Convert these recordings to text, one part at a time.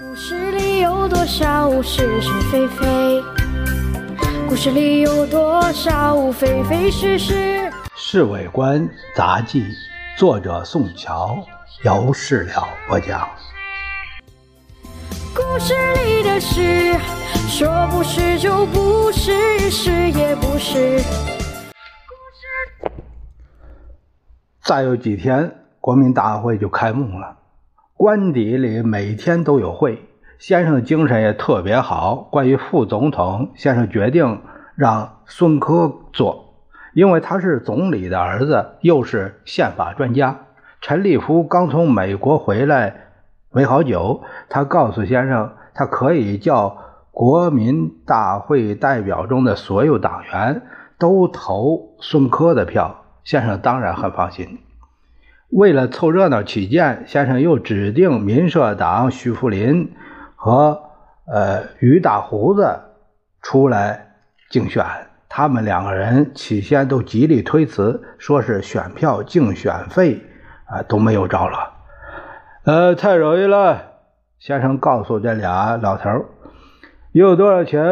故事里有多少是是非非？故事里有多少非非是是？《侍卫官杂记》，作者宋乔，由事了播讲。故事里的事，说不是就不是，是也不是。再有几天，国民大会就开幕了。官邸里每天都有会，先生的精神也特别好。关于副总统，先生决定让孙科做，因为他是总理的儿子，又是宪法专家。陈立夫刚从美国回来没好久，他告诉先生，他可以叫国民大会代表中的所有党员都投孙科的票。先生当然很放心。为了凑热闹起见，先生又指定民社党徐福林和呃于大胡子出来竞选。他们两个人起先都极力推辞，说是选票、竞选费啊都没有着了。呃，太容易了。先生告诉这俩老头有多少钱，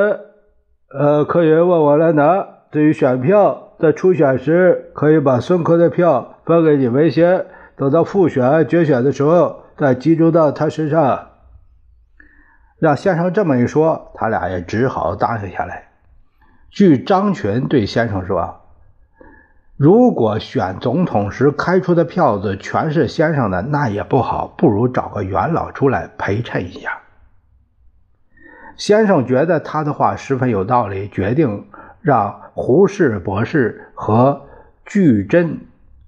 呃，可以问我来拿。至于选票。在初选时，可以把孙科的票分给你们先，等到复选决选的时候，再集中到他身上。让先生这么一说，他俩也只好答应下来。据张群对先生说：“如果选总统时开出的票子全是先生的，那也不好，不如找个元老出来陪衬一下。”先生觉得他的话十分有道理，决定。让胡适博士和巨珍，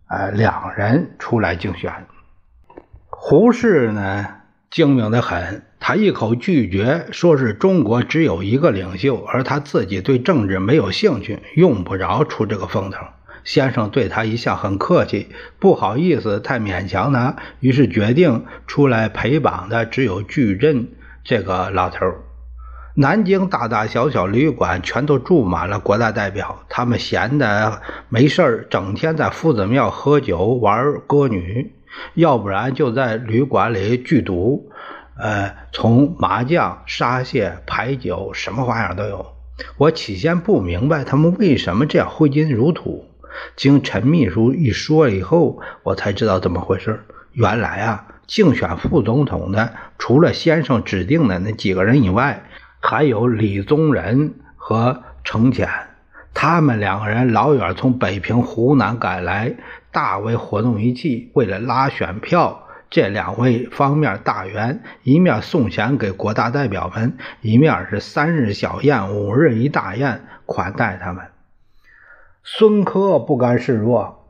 呃，两人出来竞选。胡适呢，精明的很，他一口拒绝，说是中国只有一个领袖，而他自己对政治没有兴趣，用不着出这个风头。先生对他一向很客气，不好意思太勉强他，于是决定出来陪绑的只有巨珍这个老头儿。南京大大小小旅馆全都住满了国大代表，他们闲的没事儿，整天在夫子庙喝酒玩歌女，要不然就在旅馆里聚赌，呃，从麻将、沙蟹、牌九，什么花样都有。我起先不明白他们为什么这样挥金如土，经陈秘书一说以后，我才知道怎么回事。原来啊，竞选副总统的，除了先生指定的那几个人以外，还有李宗仁和程潜，他们两个人老远从北平、湖南赶来，大为活动一气。为了拉选票，这两位方面大员一面送钱给国大代表们，一面是三日小宴、五日一大宴款待他们。孙科不甘示弱，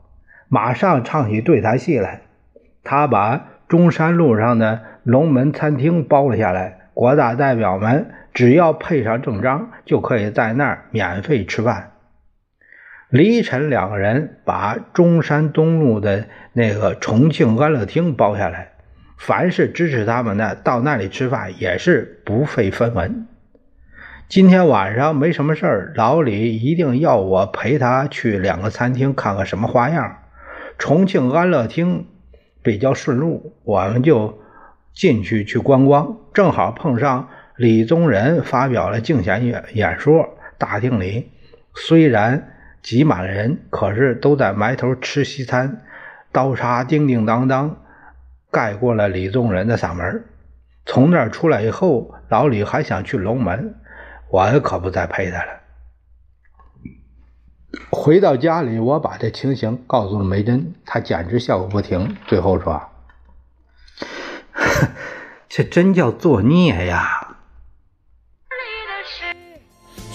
马上唱起对台戏来。他把中山路上的龙门餐厅包了下来。国大代表们只要配上证章，就可以在那儿免费吃饭。李晨两个人把中山东路的那个重庆安乐厅包下来，凡是支持他们的，到那里吃饭也是不费分文。今天晚上没什么事儿，老李一定要我陪他去两个餐厅看看什么花样。重庆安乐厅比较顺路，我们就。进去去观光，正好碰上李宗仁发表了竞选演演说。大厅里虽然挤满了人，可是都在埋头吃西餐，刀叉叮叮当当，盖过了李宗仁的嗓门。从那儿出来以后，老李还想去龙门，我可不再陪他了。回到家里，我把这情形告诉了梅珍，她简直笑个不停。最后说。这真叫作孽呀！